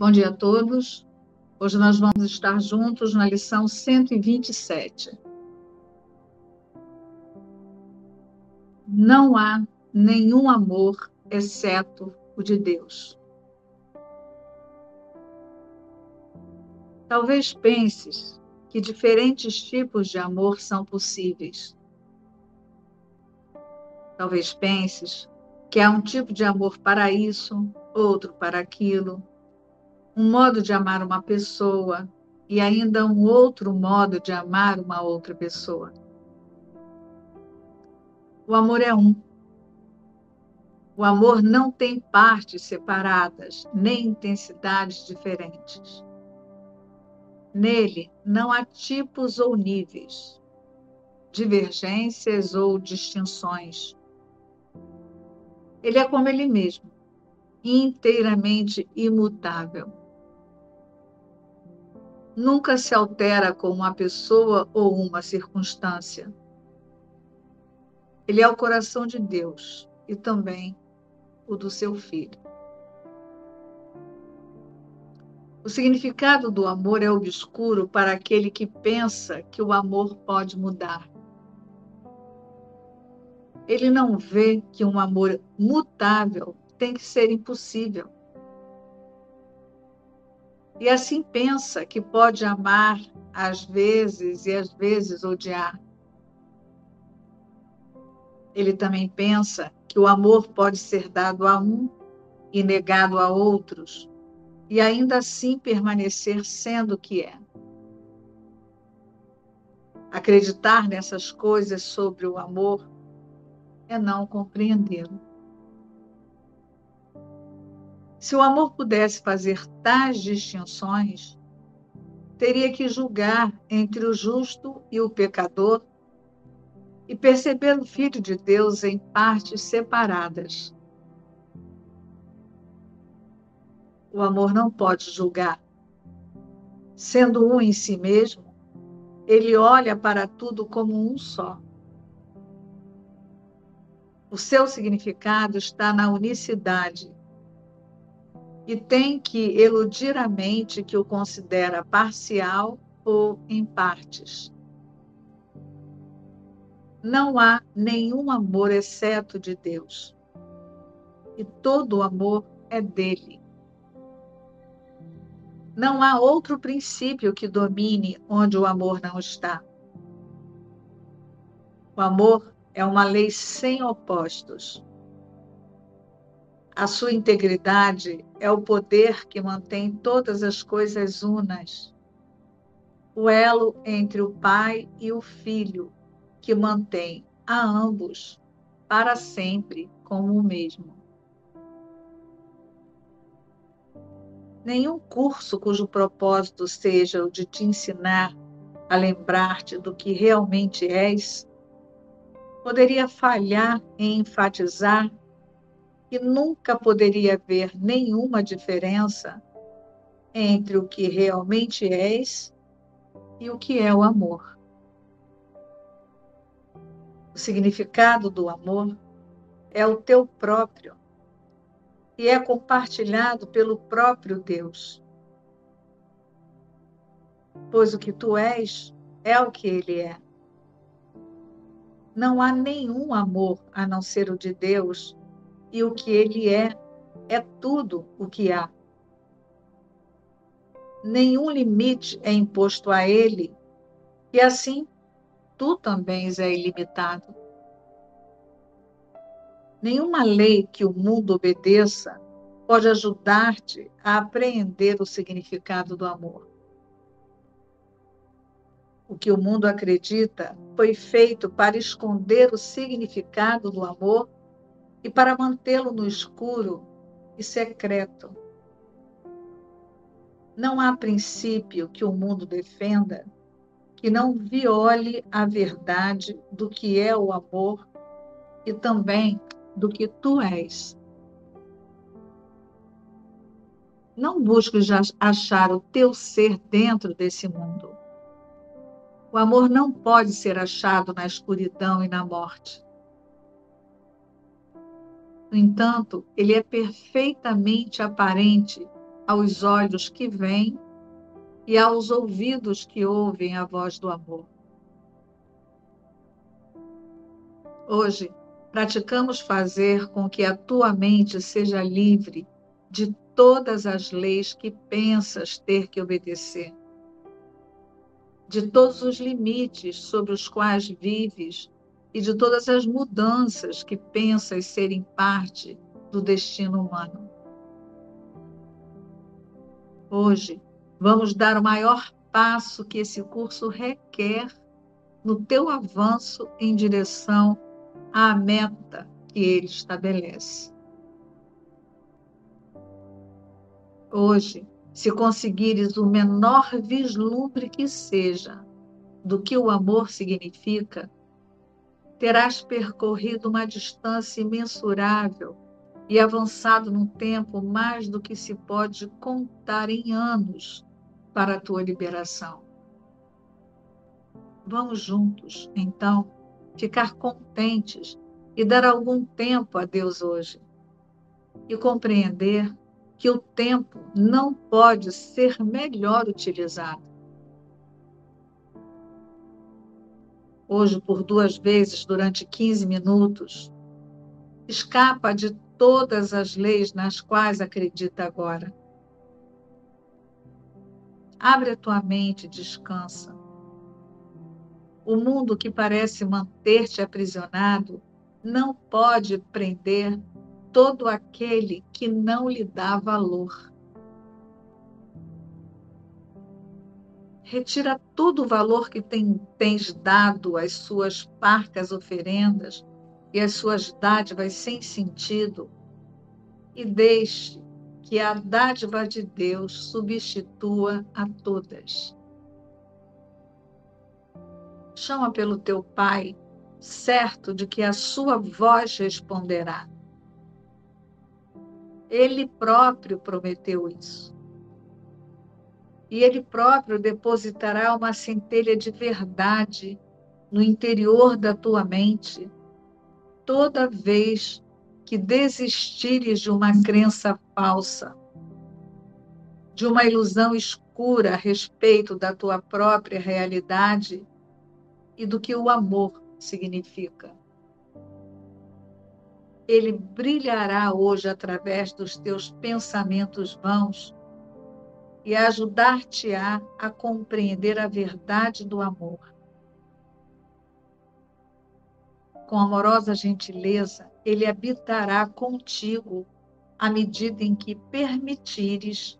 Bom dia a todos. Hoje nós vamos estar juntos na lição 127. Não há nenhum amor exceto o de Deus. Talvez penses que diferentes tipos de amor são possíveis. Talvez penses que há um tipo de amor para isso, outro para aquilo, um modo de amar uma pessoa e ainda um outro modo de amar uma outra pessoa. O amor é um. O amor não tem partes separadas, nem intensidades diferentes. Nele não há tipos ou níveis, divergências ou distinções. Ele é como ele mesmo, inteiramente imutável nunca se altera com uma pessoa ou uma circunstância. Ele é o coração de Deus e também o do seu filho. O significado do amor é obscuro para aquele que pensa que o amor pode mudar. Ele não vê que um amor mutável tem que ser impossível e assim pensa que pode amar às vezes e às vezes odiar. Ele também pensa que o amor pode ser dado a um e negado a outros, e ainda assim permanecer sendo o que é. Acreditar nessas coisas sobre o amor é não compreendê-lo. Se o amor pudesse fazer tais distinções, teria que julgar entre o justo e o pecador e perceber o Filho de Deus em partes separadas. O amor não pode julgar. Sendo um em si mesmo, ele olha para tudo como um só. O seu significado está na unicidade e tem que eludir a mente que o considera parcial ou em partes. Não há nenhum amor exceto de Deus. E todo amor é dele. Não há outro princípio que domine onde o amor não está. O amor é uma lei sem opostos. A sua integridade é o poder que mantém todas as coisas unas. O elo entre o Pai e o Filho, que mantém a ambos para sempre como o mesmo. Nenhum curso cujo propósito seja o de te ensinar a lembrar-te do que realmente és poderia falhar em enfatizar que nunca poderia haver nenhuma diferença entre o que realmente és e o que é o amor. O significado do amor é o teu próprio e é compartilhado pelo próprio Deus. Pois o que tu és é o que ele é. Não há nenhum amor a não ser o de Deus e o que ele é, é tudo o que há. Nenhum limite é imposto a ele, e assim tu também és ilimitado. Nenhuma lei que o mundo obedeça pode ajudar-te a apreender o significado do amor. O que o mundo acredita foi feito para esconder o significado do amor e para mantê-lo no escuro e secreto. Não há princípio que o mundo defenda que não viole a verdade do que é o amor e também do que tu és. Não busques achar o teu ser dentro desse mundo. O amor não pode ser achado na escuridão e na morte. No entanto, ele é perfeitamente aparente aos olhos que veem e aos ouvidos que ouvem a voz do amor. Hoje, praticamos fazer com que a tua mente seja livre de todas as leis que pensas ter que obedecer, de todos os limites sobre os quais vives e de todas as mudanças que pensas serem parte do destino humano. Hoje, vamos dar o maior passo que esse curso requer no teu avanço em direção à meta que ele estabelece. Hoje, se conseguires o menor vislumbre que seja do que o amor significa, terás percorrido uma distância imensurável e avançado num tempo mais do que se pode contar em anos para a tua liberação. Vamos juntos, então, ficar contentes e dar algum tempo a Deus hoje e compreender que o tempo não pode ser melhor utilizado. Hoje, por duas vezes durante 15 minutos, escapa de todas as leis nas quais acredita agora. Abre a tua mente e descansa. O mundo que parece manter-te aprisionado não pode prender todo aquele que não lhe dá valor. Retira todo o valor que tem, tens dado às suas parcas oferendas e as suas dádivas sem sentido e deixe que a dádiva de Deus substitua a todas. Chama pelo teu Pai, certo de que a sua voz responderá. Ele próprio prometeu isso. E ele próprio depositará uma centelha de verdade no interior da tua mente toda vez que desistires de uma crença falsa, de uma ilusão escura a respeito da tua própria realidade e do que o amor significa. Ele brilhará hoje através dos teus pensamentos vãos e ajudar-te-á a compreender a verdade do amor com amorosa gentileza, ele habitará contigo à medida em que permitires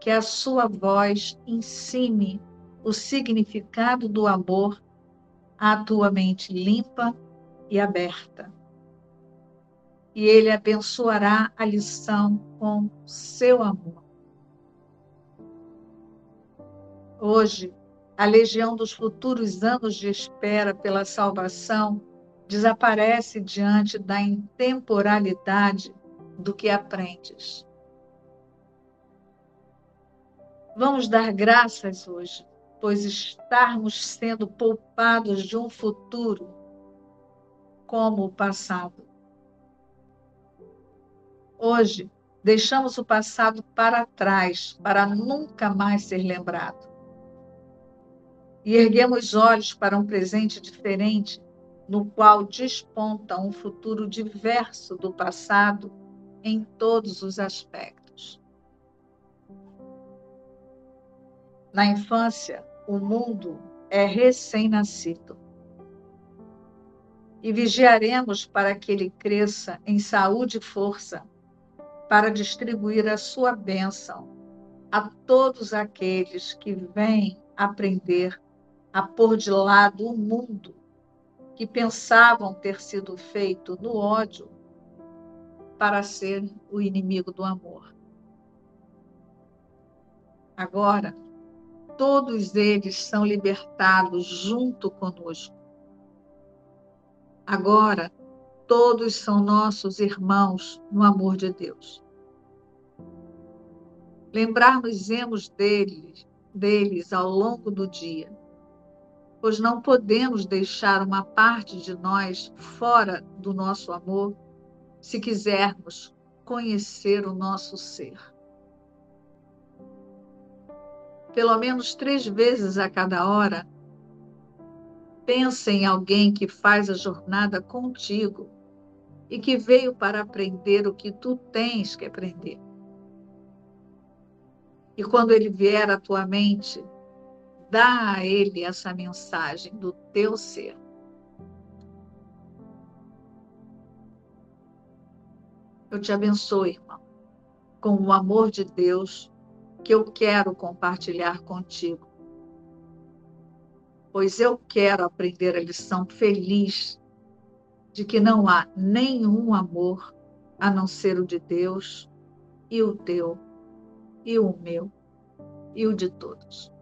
que a sua voz ensine o significado do amor à tua mente limpa e aberta. E ele abençoará a lição com seu amor. Hoje, a legião dos futuros anos de espera pela salvação desaparece diante da intemporalidade do que aprendes. Vamos dar graças hoje, pois estarmos sendo poupados de um futuro como o passado. Hoje, deixamos o passado para trás, para nunca mais ser lembrado. E erguemos olhos para um presente diferente no qual desponta um futuro diverso do passado em todos os aspectos. Na infância, o mundo é recém-nascido. E vigiaremos para que ele cresça em saúde e força, para distribuir a sua bênção a todos aqueles que vêm aprender a pôr de lado o mundo que pensavam ter sido feito no ódio para ser o inimigo do amor. Agora, todos eles são libertados junto conosco. Agora, todos são nossos irmãos no amor de Deus. Lembrar-nos-emos deles, deles ao longo do dia pois não podemos deixar uma parte de nós fora do nosso amor se quisermos conhecer o nosso ser. pelo menos três vezes a cada hora, pensa em alguém que faz a jornada contigo e que veio para aprender o que tu tens que aprender. E quando ele vier à tua mente, dá a ele essa mensagem do teu ser. Eu te abençoo, irmão, com o amor de Deus que eu quero compartilhar contigo. Pois eu quero aprender a lição feliz de que não há nenhum amor a não ser o de Deus e o teu e o meu e o de todos.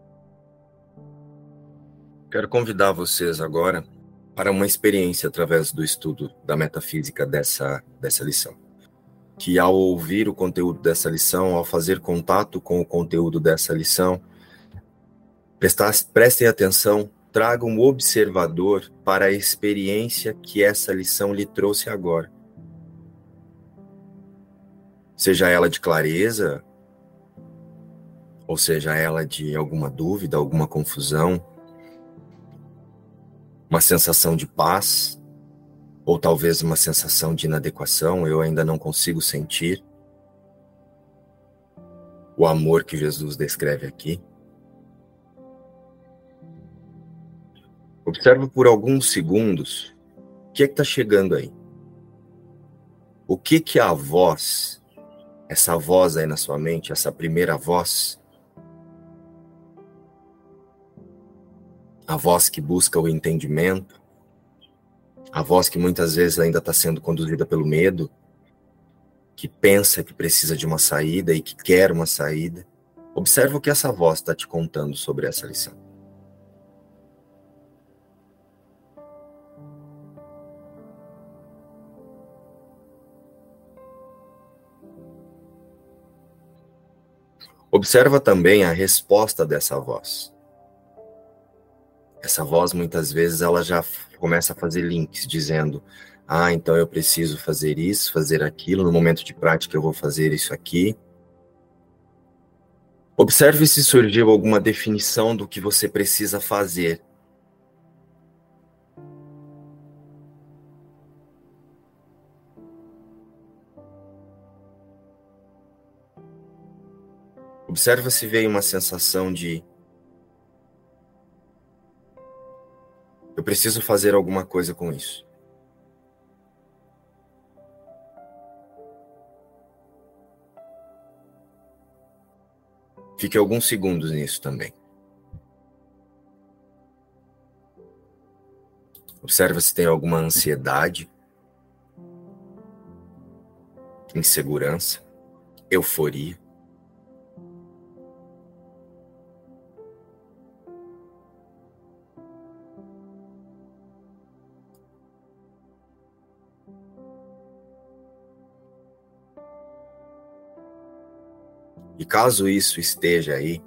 Quero convidar vocês agora para uma experiência através do estudo da metafísica dessa, dessa lição. Que ao ouvir o conteúdo dessa lição, ao fazer contato com o conteúdo dessa lição, prestem atenção, tragam um observador para a experiência que essa lição lhe trouxe agora. Seja ela de clareza, ou seja ela de alguma dúvida, alguma confusão, uma sensação de paz, ou talvez uma sensação de inadequação, eu ainda não consigo sentir o amor que Jesus descreve aqui. Observa por alguns segundos o que é que está chegando aí. O que que a voz, essa voz aí na sua mente, essa primeira voz, a voz que busca o entendimento, a voz que muitas vezes ainda está sendo conduzida pelo medo, que pensa que precisa de uma saída e que quer uma saída. Observa o que essa voz está te contando sobre essa lição. Observa também a resposta dessa voz essa voz muitas vezes ela já começa a fazer links dizendo ah, então eu preciso fazer isso, fazer aquilo, no momento de prática eu vou fazer isso aqui. Observe se surgiu alguma definição do que você precisa fazer. Observa se veio uma sensação de Eu preciso fazer alguma coisa com isso. Fique alguns segundos nisso também. Observa se tem alguma ansiedade, insegurança, euforia. E caso isso esteja aí,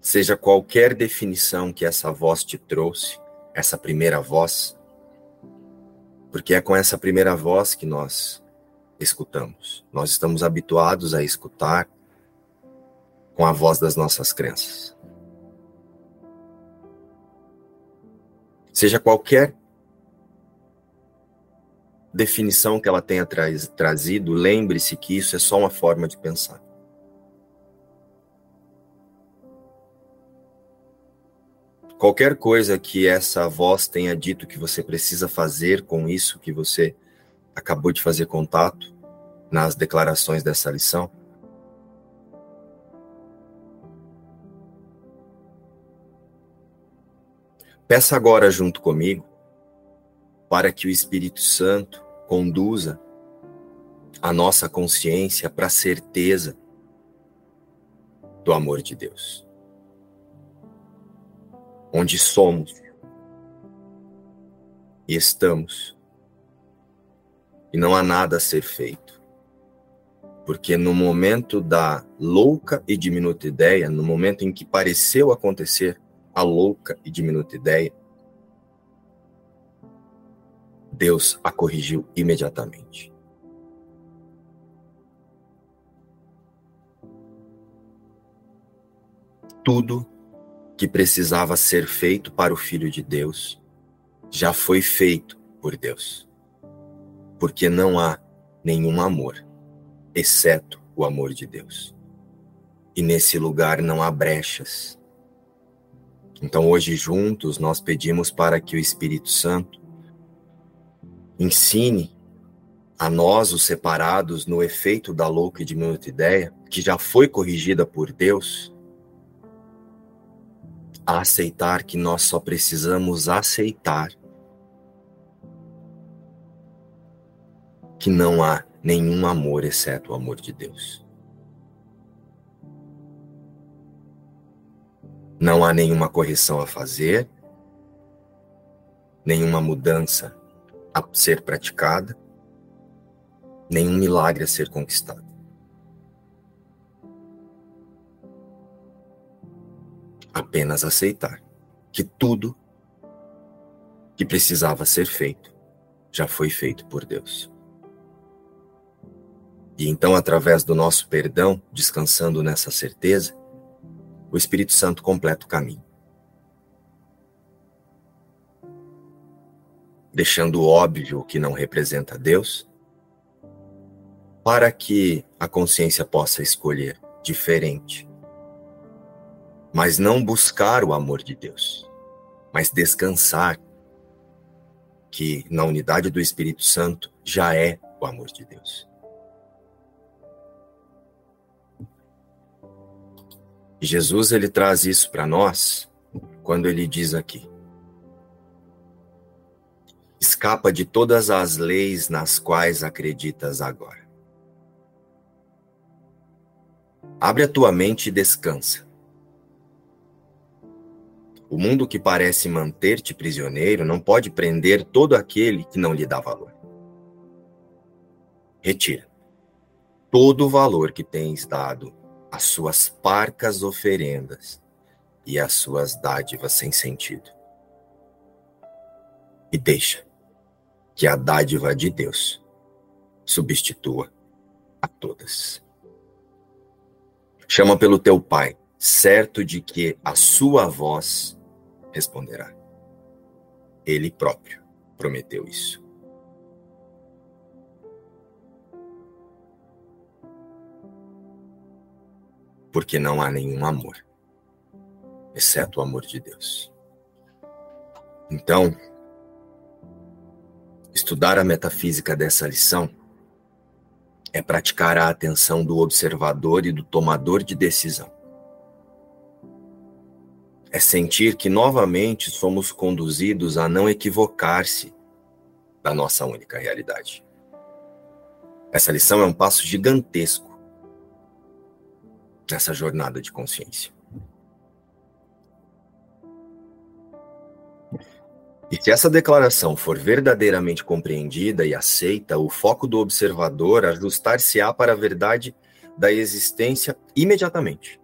seja qualquer definição que essa voz te trouxe, essa primeira voz, porque é com essa primeira voz que nós escutamos. Nós estamos habituados a escutar com a voz das nossas crenças. Seja qualquer definição que ela tenha tra trazido, lembre-se que isso é só uma forma de pensar. Qualquer coisa que essa voz tenha dito que você precisa fazer com isso que você acabou de fazer contato nas declarações dessa lição, peça agora junto comigo para que o Espírito Santo conduza a nossa consciência para a certeza do amor de Deus. Onde somos e estamos, e não há nada a ser feito. Porque no momento da louca e diminuta ideia, no momento em que pareceu acontecer a louca e diminuta ideia, Deus a corrigiu imediatamente. tudo que precisava ser feito para o Filho de Deus já foi feito por Deus. Porque não há nenhum amor, exceto o amor de Deus. E nesse lugar não há brechas. Então hoje juntos nós pedimos para que o Espírito Santo ensine a nós, os separados, no efeito da louca e diminuta ideia, que já foi corrigida por Deus, a aceitar que nós só precisamos aceitar que não há nenhum amor exceto o amor de Deus. Não há nenhuma correção a fazer, nenhuma mudança a ser praticada, nenhum milagre a ser conquistado. Apenas aceitar que tudo que precisava ser feito já foi feito por Deus. E então, através do nosso perdão, descansando nessa certeza, o Espírito Santo completa o caminho. Deixando óbvio que não representa Deus, para que a consciência possa escolher diferente. Mas não buscar o amor de Deus, mas descansar que na unidade do Espírito Santo já é o amor de Deus. Jesus ele traz isso para nós quando ele diz aqui: Escapa de todas as leis nas quais acreditas agora. Abre a tua mente e descansa. O mundo que parece manter-te prisioneiro não pode prender todo aquele que não lhe dá valor. Retira todo o valor que tens dado as suas parcas oferendas e as suas dádivas sem sentido. E deixa que a dádiva de Deus substitua a todas. Chama pelo teu pai, certo de que a sua voz responderá. Ele próprio prometeu isso. porque não há nenhum amor, exceto o amor de Deus. Então, estudar a metafísica dessa lição é praticar a atenção do observador e do tomador de decisão. É sentir que novamente somos conduzidos a não equivocar-se da nossa única realidade. Essa lição é um passo gigantesco nessa jornada de consciência. E se essa declaração for verdadeiramente compreendida e aceita, o foco do observador ajustar-se-á para a verdade da existência imediatamente.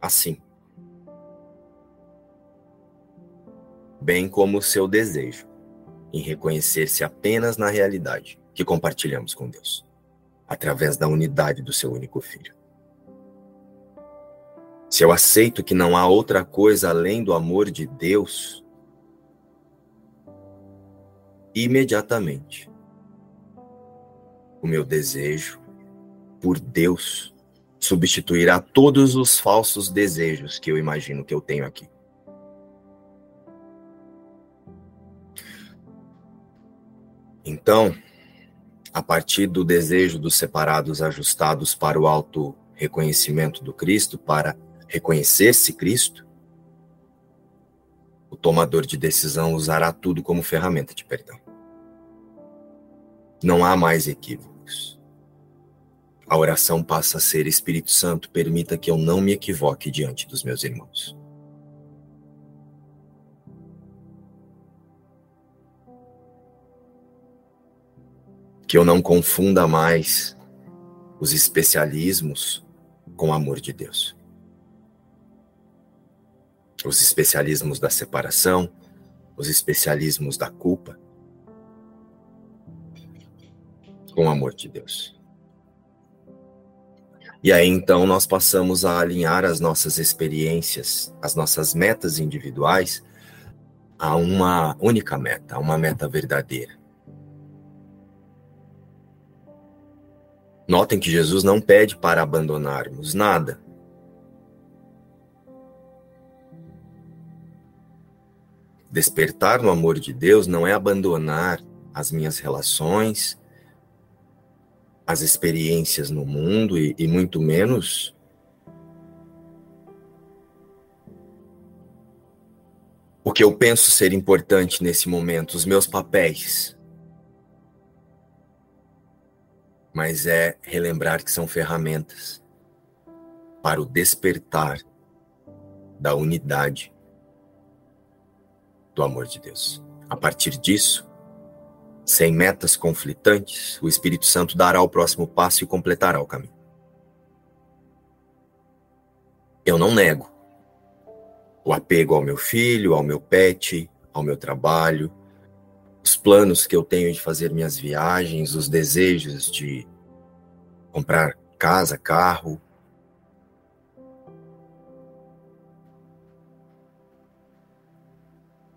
Assim. Bem como o seu desejo em reconhecer-se apenas na realidade que compartilhamos com Deus através da unidade do seu único filho. Se eu aceito que não há outra coisa além do amor de Deus, imediatamente o meu desejo por Deus substituirá todos os falsos desejos que eu imagino que eu tenho aqui. Então, a partir do desejo dos separados ajustados para o auto reconhecimento do Cristo, para reconhecer-se Cristo, o tomador de decisão usará tudo como ferramenta de perdão. Não há mais equívocos. A oração passa a ser Espírito Santo, permita que eu não me equivoque diante dos meus irmãos. que eu não confunda mais os especialismos com o amor de Deus. Os especialismos da separação, os especialismos da culpa, com o amor de Deus. E aí então nós passamos a alinhar as nossas experiências, as nossas metas individuais a uma única meta, a uma meta verdadeira. Notem que Jesus não pede para abandonarmos nada. Despertar no amor de Deus não é abandonar as minhas relações, as experiências no mundo e, e muito menos o que eu penso ser importante nesse momento, os meus papéis. Mas é relembrar que são ferramentas para o despertar da unidade do amor de Deus. A partir disso, sem metas conflitantes, o Espírito Santo dará o próximo passo e completará o caminho. Eu não nego o apego ao meu filho, ao meu pet, ao meu trabalho, os planos que eu tenho de fazer minhas viagens, os desejos de comprar casa, carro.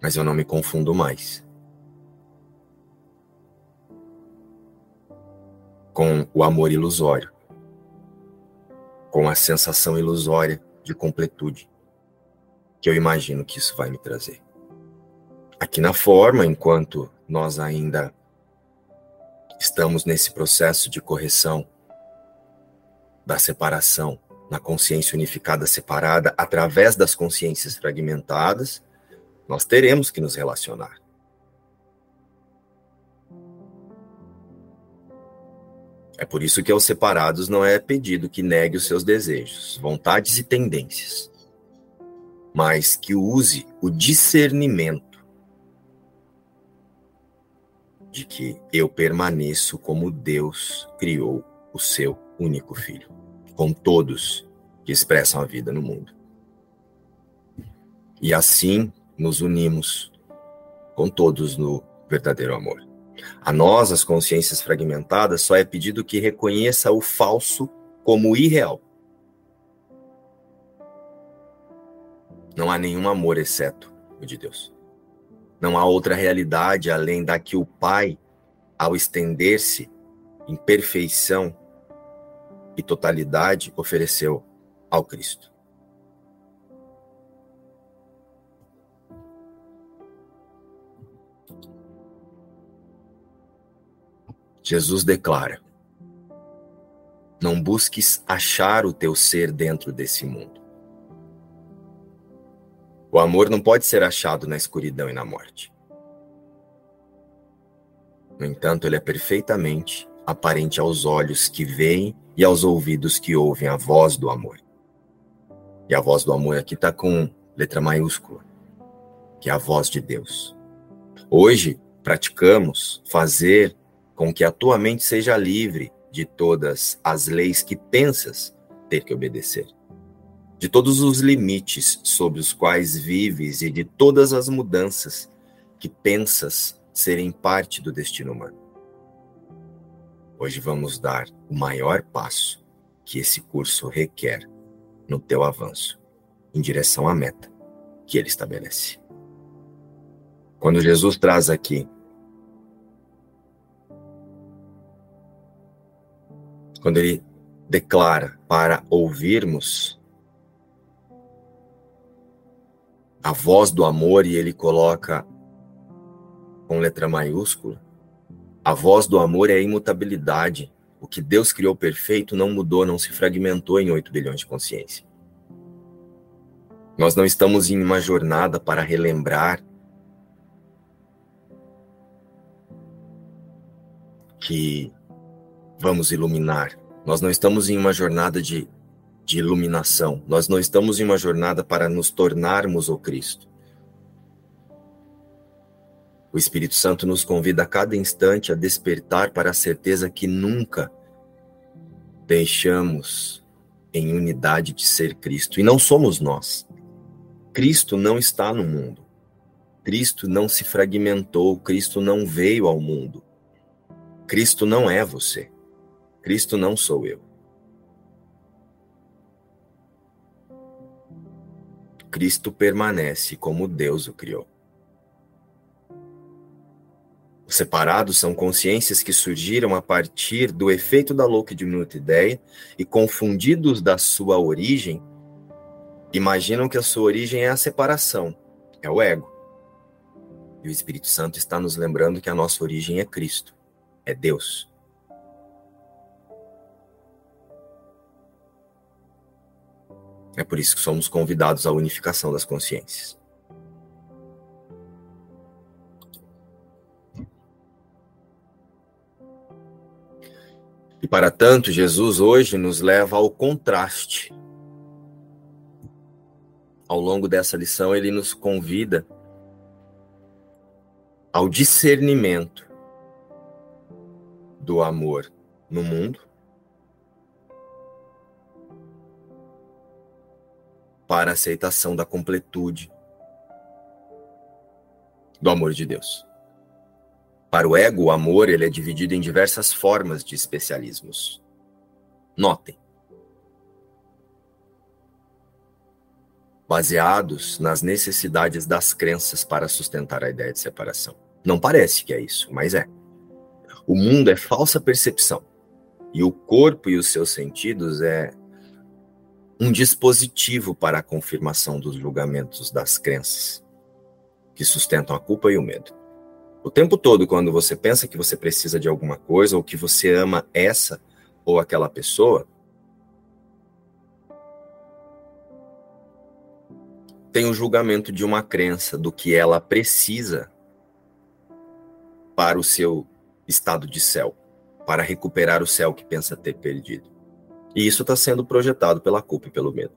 Mas eu não me confundo mais. com o amor ilusório, com a sensação ilusória de completude que eu imagino que isso vai me trazer. Aqui na forma, enquanto nós ainda estamos nesse processo de correção da separação, na consciência unificada separada, através das consciências fragmentadas, nós teremos que nos relacionar. É por isso que aos separados não é pedido que negue os seus desejos, vontades e tendências, mas que use o discernimento de que eu permaneço como Deus criou o seu único filho, com todos que expressam a vida no mundo. E assim nos unimos com todos no verdadeiro amor. A nós, as consciências fragmentadas, só é pedido que reconheça o falso como irreal. Não há nenhum amor exceto o de Deus. Não há outra realidade além da que o Pai, ao estender-se em perfeição e totalidade, ofereceu ao Cristo. Jesus declara: Não busques achar o teu ser dentro desse mundo. O amor não pode ser achado na escuridão e na morte. No entanto, ele é perfeitamente aparente aos olhos que veem e aos ouvidos que ouvem a voz do amor. E a voz do amor aqui está com letra maiúscula, que é a voz de Deus. Hoje, praticamos fazer com que a tua mente seja livre de todas as leis que pensas ter que obedecer, de todos os limites sob os quais vives e de todas as mudanças que pensas serem parte do destino humano. Hoje vamos dar o maior passo que esse curso requer no teu avanço em direção à meta que ele estabelece. Quando Jesus traz aqui quando ele declara para ouvirmos a voz do amor e ele coloca com letra maiúscula, a voz do amor é a imutabilidade. O que Deus criou perfeito não mudou, não se fragmentou em 8 bilhões de consciência. Nós não estamos em uma jornada para relembrar que vamos iluminar. Nós não estamos em uma jornada de, de iluminação. Nós não estamos em uma jornada para nos tornarmos o Cristo. O Espírito Santo nos convida a cada instante a despertar para a certeza que nunca deixamos em unidade de ser Cristo. E não somos nós. Cristo não está no mundo. Cristo não se fragmentou. Cristo não veio ao mundo. Cristo não é você. Cristo não sou eu. Cristo permanece como Deus o criou. Os separados são consciências que surgiram a partir do efeito da louca e diminuta ideia e, confundidos da sua origem, imaginam que a sua origem é a separação, é o ego. E o Espírito Santo está nos lembrando que a nossa origem é Cristo, é Deus. É por isso que somos convidados à unificação das consciências. E para tanto, Jesus hoje nos leva ao contraste. Ao longo dessa lição, ele nos convida ao discernimento do amor no mundo para a aceitação da completude do amor de Deus. Para o ego, o amor ele é dividido em diversas formas de especialismos. Notem. Baseados nas necessidades das crenças para sustentar a ideia de separação. Não parece que é isso, mas é. O mundo é falsa percepção. E o corpo e os seus sentidos é um dispositivo para a confirmação dos julgamentos das crenças que sustentam a culpa e o medo. O tempo todo, quando você pensa que você precisa de alguma coisa, ou que você ama essa ou aquela pessoa, tem o julgamento de uma crença do que ela precisa para o seu estado de céu, para recuperar o céu que pensa ter perdido. E isso está sendo projetado pela culpa e pelo medo.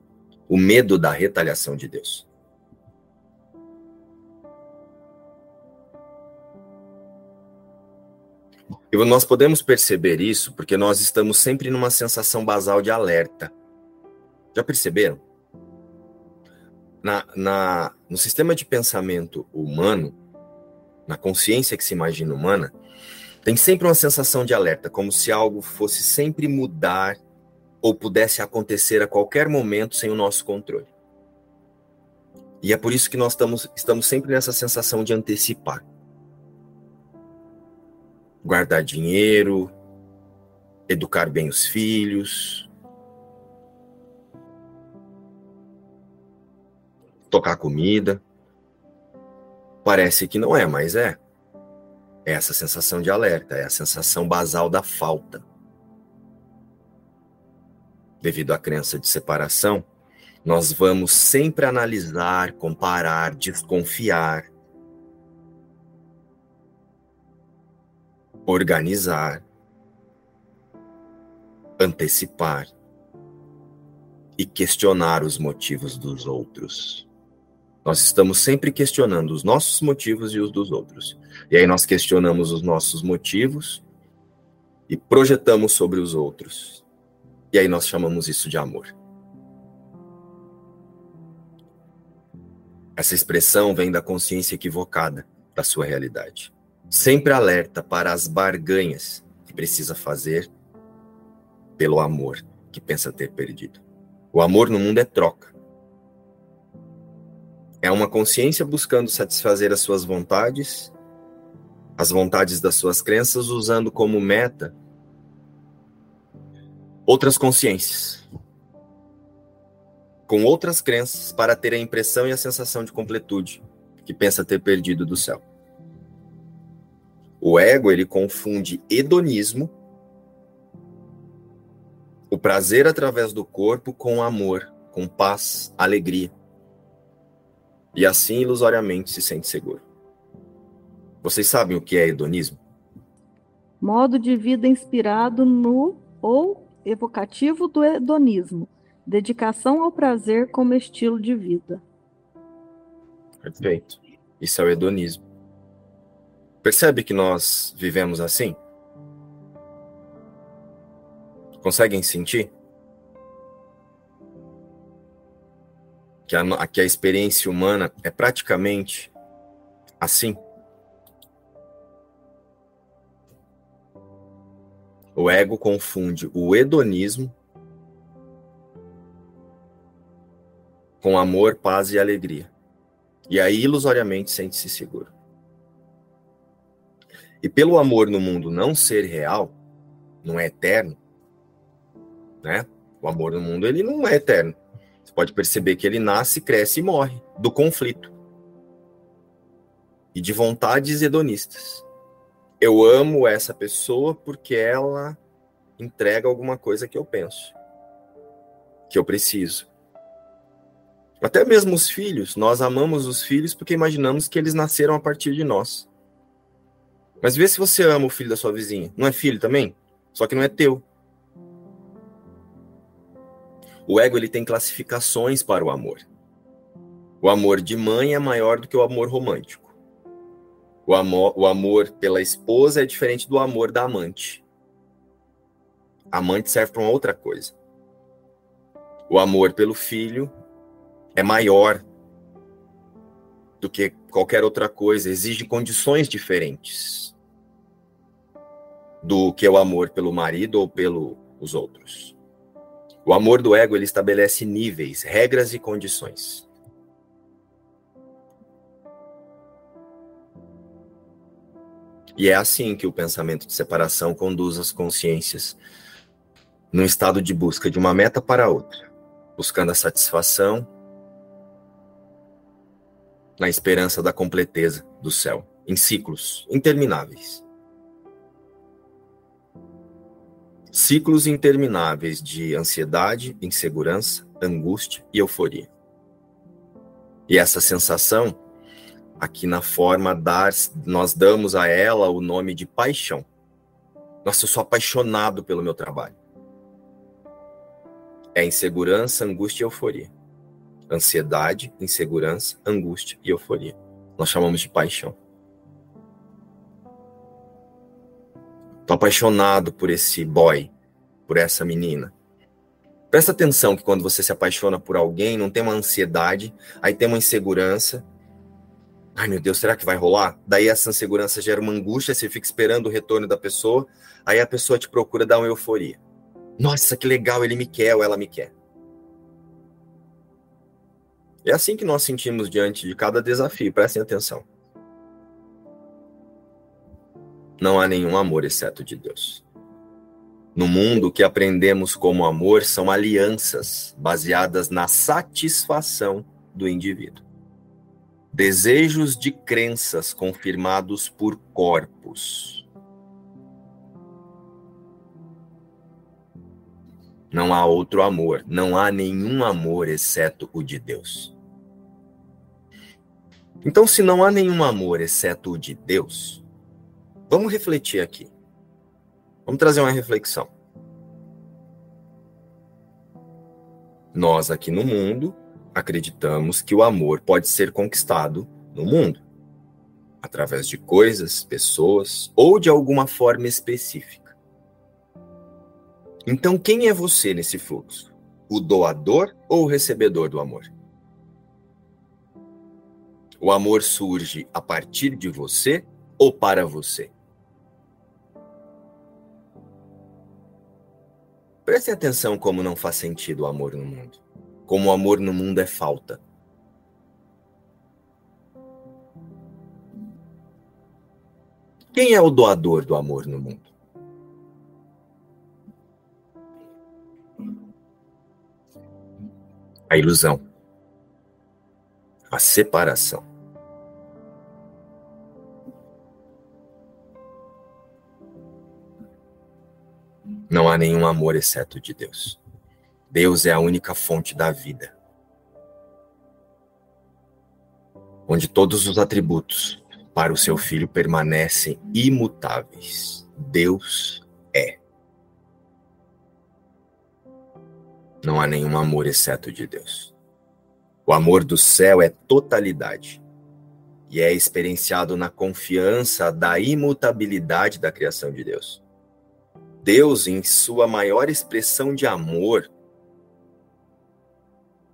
O medo da retaliação de Deus. E nós podemos perceber isso porque nós estamos sempre numa sensação basal de alerta. Já perceberam? Na, na, no sistema de pensamento humano, na consciência que se imagina humana, tem sempre uma sensação de alerta, como se algo fosse sempre mudar ou pudesse acontecer a qualquer momento sem o nosso controle. E é por isso que nós estamos, estamos sempre nessa sensação de antecipar guardar dinheiro, educar bem os filhos, tocar comida. Parece que não é, mas é. É essa sensação de alerta, é a sensação basal da falta. Devido à crença de separação, nós vamos sempre analisar, comparar, desconfiar, organizar, antecipar e questionar os motivos dos outros. Nós estamos sempre questionando os nossos motivos e os dos outros. E aí nós questionamos os nossos motivos e projetamos sobre os outros. E aí nós chamamos isso de amor. Essa expressão vem da consciência equivocada da sua realidade sempre alerta para as barganhas que precisa fazer pelo amor que pensa ter perdido. O amor no mundo é troca. É uma consciência buscando satisfazer as suas vontades, as vontades das suas crenças, usando como meta outras consciências, com outras crenças, para ter a impressão e a sensação de completude que pensa ter perdido do céu. O ego, ele confunde hedonismo, o prazer através do corpo, com amor, com paz, alegria. E assim, ilusoriamente, se sente seguro. Vocês sabem o que é hedonismo? Modo de vida inspirado no ou evocativo do hedonismo, dedicação ao prazer como estilo de vida. Perfeito. Isso é o hedonismo. Percebe que nós vivemos assim? Conseguem sentir? Que a, que a experiência humana é praticamente assim? O ego confunde o hedonismo com amor, paz e alegria. E aí, ilusoriamente, sente-se seguro. E pelo amor no mundo não ser real, não é eterno, né? O amor no mundo ele não é eterno. Você pode perceber que ele nasce, cresce e morre do conflito e de vontades hedonistas. Eu amo essa pessoa porque ela entrega alguma coisa que eu penso, que eu preciso. Até mesmo os filhos, nós amamos os filhos porque imaginamos que eles nasceram a partir de nós. Mas vê se você ama o filho da sua vizinha. Não é filho também? Só que não é teu. O ego ele tem classificações para o amor. O amor de mãe é maior do que o amor romântico. O amor, o amor pela esposa é diferente do amor da amante. A amante serve para uma outra coisa. O amor pelo filho é maior do que qualquer outra coisa, exige condições diferentes do que o amor pelo marido ou pelos outros. O amor do ego ele estabelece níveis, regras e condições. E é assim que o pensamento de separação conduz as consciências num estado de busca de uma meta para outra, buscando a satisfação na esperança da completeza do céu, em ciclos intermináveis. Ciclos intermináveis de ansiedade, insegurança, angústia e euforia. E essa sensação, aqui na forma dar, nós damos a ela o nome de paixão. Nossa, eu sou apaixonado pelo meu trabalho. É insegurança, angústia e euforia ansiedade, insegurança, angústia e euforia. Nós chamamos de paixão. Estou apaixonado por esse boy, por essa menina. Presta atenção que quando você se apaixona por alguém, não tem uma ansiedade, aí tem uma insegurança. Ai meu Deus, será que vai rolar? Daí essa insegurança gera uma angústia, você fica esperando o retorno da pessoa, aí a pessoa te procura dar uma euforia. Nossa, que legal, ele me quer ou ela me quer. É assim que nós sentimos diante de cada desafio, prestem atenção. Não há nenhum amor exceto de Deus. No mundo, o que aprendemos como amor são alianças baseadas na satisfação do indivíduo. Desejos de crenças confirmados por corpos. Não há outro amor, não há nenhum amor exceto o de Deus. Então, se não há nenhum amor exceto o de Deus, vamos refletir aqui. Vamos trazer uma reflexão. Nós aqui no mundo acreditamos que o amor pode ser conquistado no mundo através de coisas, pessoas ou de alguma forma específica. Então, quem é você nesse fluxo? O doador ou o recebedor do amor? O amor surge a partir de você ou para você? Preste atenção como não faz sentido o amor no mundo. Como o amor no mundo é falta. Quem é o doador do amor no mundo? a ilusão, a separação. Não há nenhum amor exceto de Deus. Deus é a única fonte da vida. Onde todos os atributos para o seu filho permanecem imutáveis. Deus é. Não há nenhum amor exceto de Deus. O amor do céu é totalidade e é experienciado na confiança da imutabilidade da criação de Deus. Deus, em sua maior expressão de amor,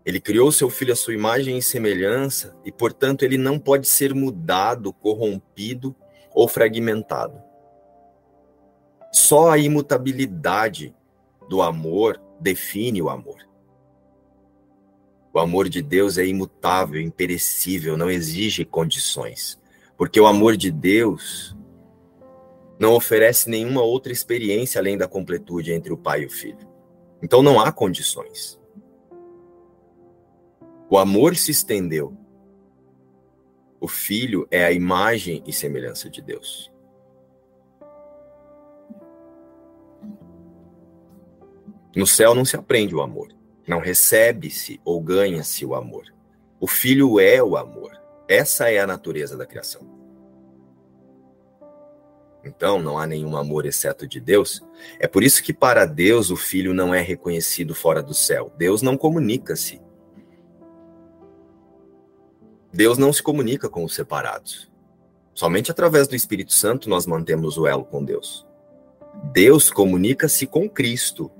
ele criou seu filho à sua imagem e semelhança e, portanto, ele não pode ser mudado, corrompido ou fragmentado. Só a imutabilidade do amor define o amor. O amor de Deus é imutável, imperecível, não exige condições. Porque o amor de Deus não oferece nenhuma outra experiência além da completude entre o pai e o filho. Então não há condições. O amor se estendeu. O filho é a imagem e semelhança de Deus. No céu não se aprende o amor, não recebe-se ou ganha-se o amor. O filho é o amor. Essa é a natureza da criação. Então, não há nenhum amor exceto de Deus. É por isso que para Deus o filho não é reconhecido fora do céu. Deus não comunica-se. Deus não se comunica com os separados. Somente através do Espírito Santo nós mantemos o elo com Deus. Deus comunica-se com Cristo,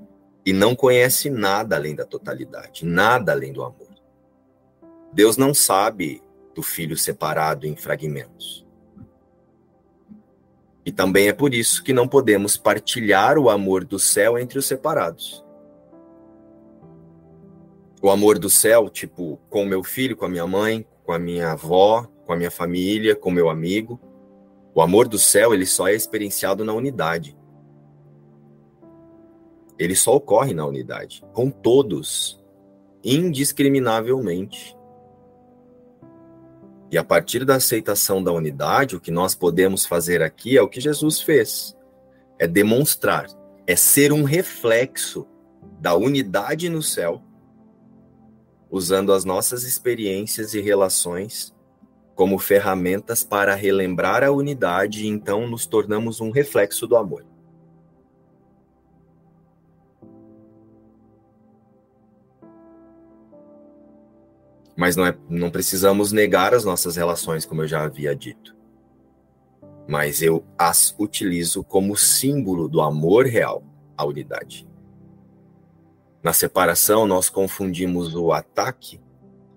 e não conhece nada além da totalidade, nada além do amor. Deus não sabe do filho separado em fragmentos. E também é por isso que não podemos partilhar o amor do céu entre os separados. O amor do céu, tipo, com meu filho, com a minha mãe, com a minha avó, com a minha família, com meu amigo. O amor do céu, ele só é experienciado na unidade ele só ocorre na unidade, com todos, indiscriminavelmente. E a partir da aceitação da unidade, o que nós podemos fazer aqui é o que Jesus fez: é demonstrar, é ser um reflexo da unidade no céu, usando as nossas experiências e relações como ferramentas para relembrar a unidade e então nos tornamos um reflexo do amor. Mas não, é, não precisamos negar as nossas relações, como eu já havia dito. Mas eu as utilizo como símbolo do amor real à unidade. Na separação, nós confundimos o ataque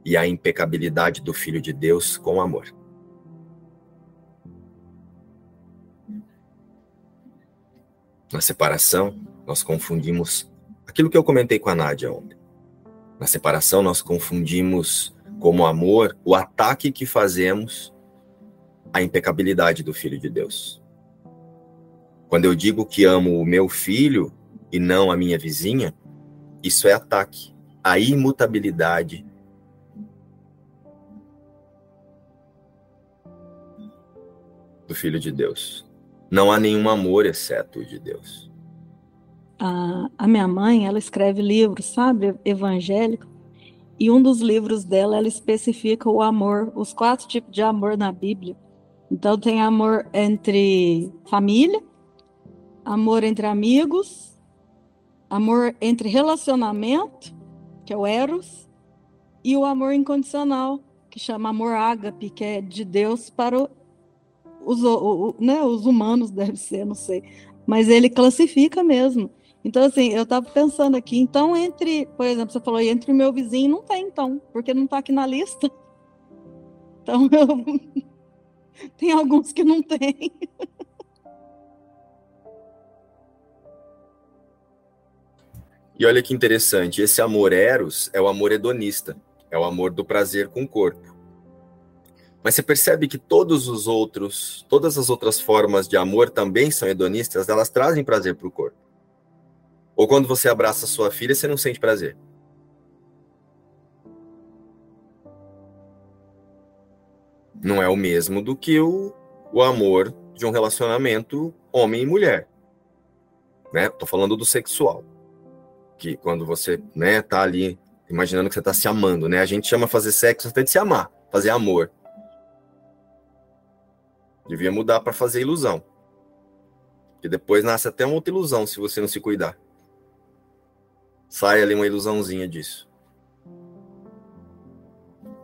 e a impecabilidade do Filho de Deus com amor. Na separação, nós confundimos aquilo que eu comentei com a Nádia ontem. Na separação, nós confundimos como amor o ataque que fazemos à impecabilidade do Filho de Deus. Quando eu digo que amo o meu filho e não a minha vizinha, isso é ataque à imutabilidade do Filho de Deus. Não há nenhum amor exceto o de Deus a, a minha mãe, ela escreve livros, sabe, evangélico, e um dos livros dela, ela especifica o amor, os quatro tipos de amor na Bíblia. Então tem amor entre família, amor entre amigos, amor entre relacionamento, que é o eros, e o amor incondicional, que chama amor ágape, que é de Deus para o, os, o, né, os humanos, deve ser, não sei. Mas ele classifica mesmo. Então, assim, eu estava pensando aqui, então, entre, por exemplo, você falou, entre o meu vizinho, não tem, então, porque não está aqui na lista. Então, eu... tem alguns que não tem. E olha que interessante, esse amor eros é o amor hedonista, é o amor do prazer com o corpo. Mas você percebe que todos os outros, todas as outras formas de amor também são hedonistas, elas trazem prazer para o corpo. Ou quando você abraça sua filha, você não sente prazer? Não é o mesmo do que o, o amor de um relacionamento homem e mulher. Né? Tô falando do sexual. Que quando você, né, tá ali imaginando que você tá se amando, né? A gente chama fazer sexo até de se amar, fazer amor. Devia mudar para fazer ilusão. Que depois nasce até uma outra ilusão se você não se cuidar. Sai ali uma ilusãozinha disso.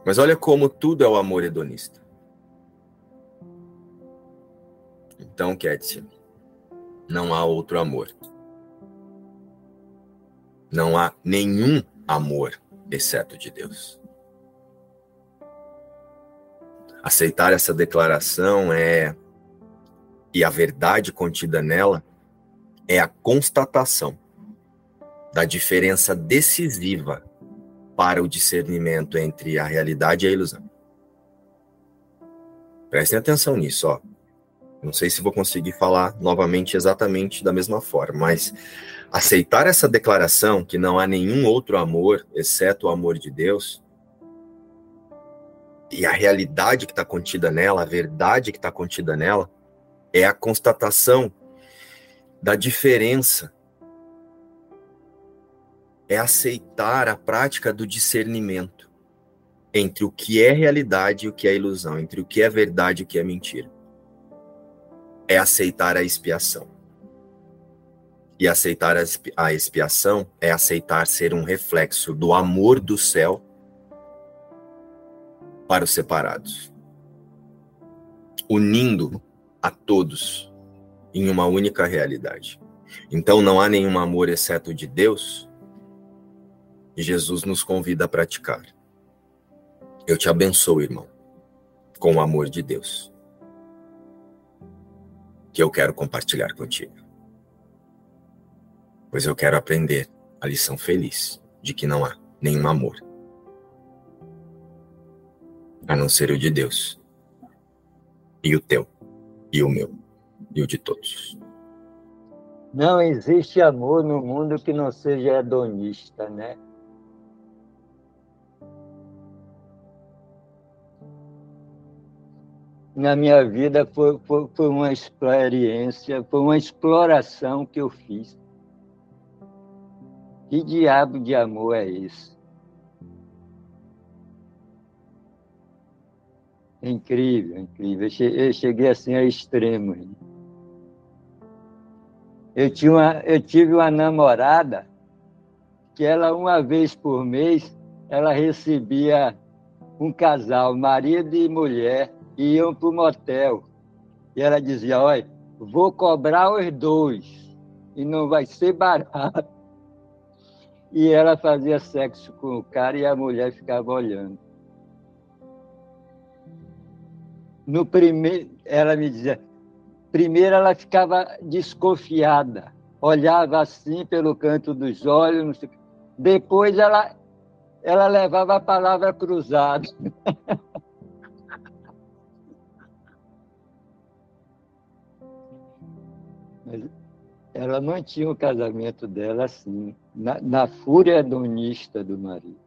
Mas olha como tudo é o amor hedonista. Então, Kétia, não há outro amor. Não há nenhum amor exceto de Deus. Aceitar essa declaração é e a verdade contida nela é a constatação da diferença decisiva para o discernimento entre a realidade e a ilusão. Prestem atenção nisso, ó. Não sei se vou conseguir falar novamente exatamente da mesma forma, mas aceitar essa declaração que não há nenhum outro amor exceto o amor de Deus e a realidade que está contida nela, a verdade que está contida nela, é a constatação da diferença. É aceitar a prática do discernimento entre o que é realidade e o que é ilusão, entre o que é verdade e o que é mentira. É aceitar a expiação. E aceitar a expiação é aceitar ser um reflexo do amor do céu para os separados, unindo a todos em uma única realidade. Então não há nenhum amor exceto de Deus, e Jesus nos convida a praticar. Eu te abençoo, irmão, com o amor de Deus, que eu quero compartilhar contigo. Pois eu quero aprender a lição feliz de que não há nenhum amor a não ser o de Deus, e o teu, e o meu, e o de todos. Não existe amor no mundo que não seja hedonista, né? Na minha vida foi, foi, foi uma experiência, foi uma exploração que eu fiz. Que diabo de amor é esse? Incrível, incrível. Eu cheguei assim a extremos. Eu, tinha uma, eu tive uma namorada que ela, uma vez por mês, ela recebia um casal, marido e mulher, e iam para o motel. E ela dizia, olha, vou cobrar os dois, e não vai ser barato. E ela fazia sexo com o cara e a mulher ficava olhando. no primeiro, ela me dizia, primeiro ela ficava desconfiada, olhava assim pelo canto dos olhos, depois ela ela levava a palavra cruzada. ela mantinha o casamento dela assim, na, na fúria hedonista do marido.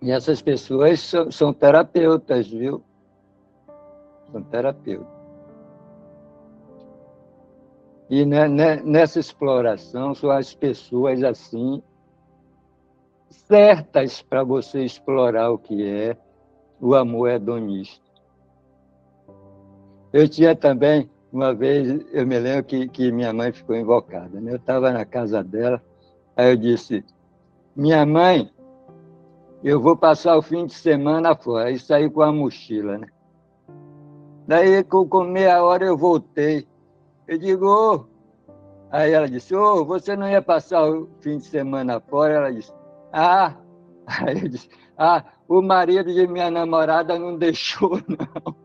E essas pessoas são, são terapeutas, viu? São terapeutas. E né, nessa exploração são as pessoas assim certas para você explorar o que é o amor hedonista. Eu tinha também, uma vez, eu me lembro que, que minha mãe ficou invocada. Né? Eu estava na casa dela, aí eu disse, minha mãe, eu vou passar o fim de semana fora. Aí saí com a mochila, né? Daí, com meia hora, eu voltei. Eu digo, oh. aí ela disse, ô, oh, você não ia passar o fim de semana fora? Ela disse, ah. Aí eu disse, ah, o marido de minha namorada não deixou, não.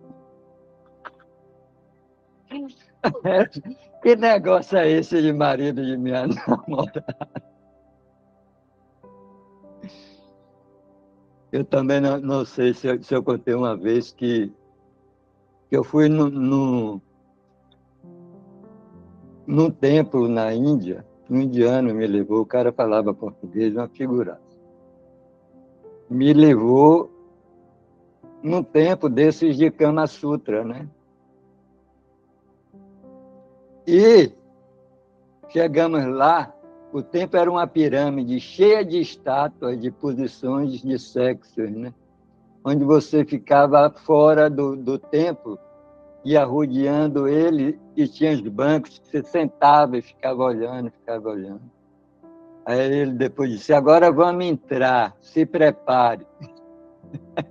Que negócio é esse de marido de minha namorada? Eu também não, não sei se eu, se eu, contei uma vez que, que eu fui no, no, num templo na Índia, um indiano me levou, o cara falava português, uma figuraça. Me levou num templo desses de Kama Sutra, né? E chegamos lá, o templo era uma pirâmide cheia de estátuas de posições de sexos, né? onde você ficava fora do, do templo e arrodeando ele e tinha os bancos que você sentava e ficava olhando, ficava olhando. Aí ele depois disse, agora vamos entrar, se prepare.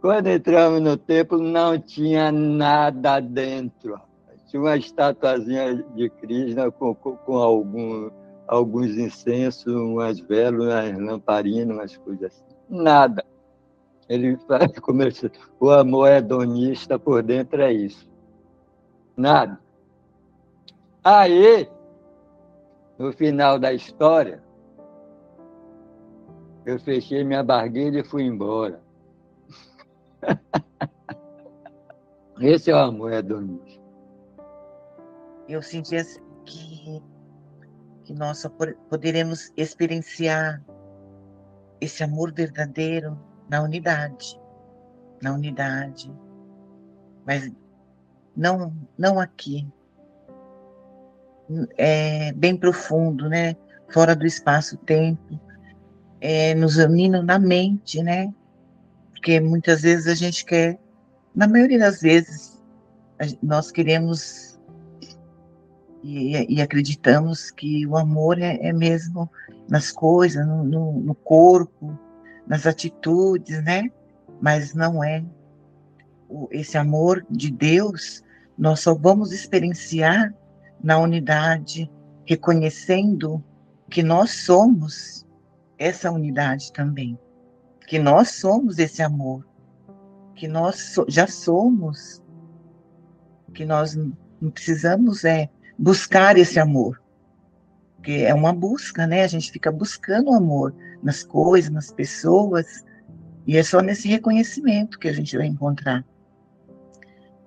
Quando entramos no templo, não tinha nada dentro tinha uma estatuazinha de Krishna com, com, com algum, alguns incensos, umas velas, umas lamparinas, umas coisas assim. Nada. Ele comercial. O amor hedonista por dentro é isso. Nada. Aí, no final da história, eu fechei minha barguilha e fui embora. Esse é o amor, Adonis. Eu senti assim que, que nós poderemos experienciar esse amor verdadeiro na unidade. Na unidade. Mas não, não aqui. É bem profundo, né? Fora do espaço-tempo. É, nos unindo na mente, né? Porque muitas vezes a gente quer, na maioria das vezes, nós queremos e, e acreditamos que o amor é, é mesmo nas coisas, no, no, no corpo, nas atitudes, né? Mas não é. Esse amor de Deus, nós só vamos experienciar na unidade, reconhecendo que nós somos essa unidade também, que nós somos esse amor, que nós so, já somos, que nós não precisamos é buscar esse amor, porque é uma busca, né? A gente fica buscando o amor nas coisas, nas pessoas, e é só nesse reconhecimento que a gente vai encontrar.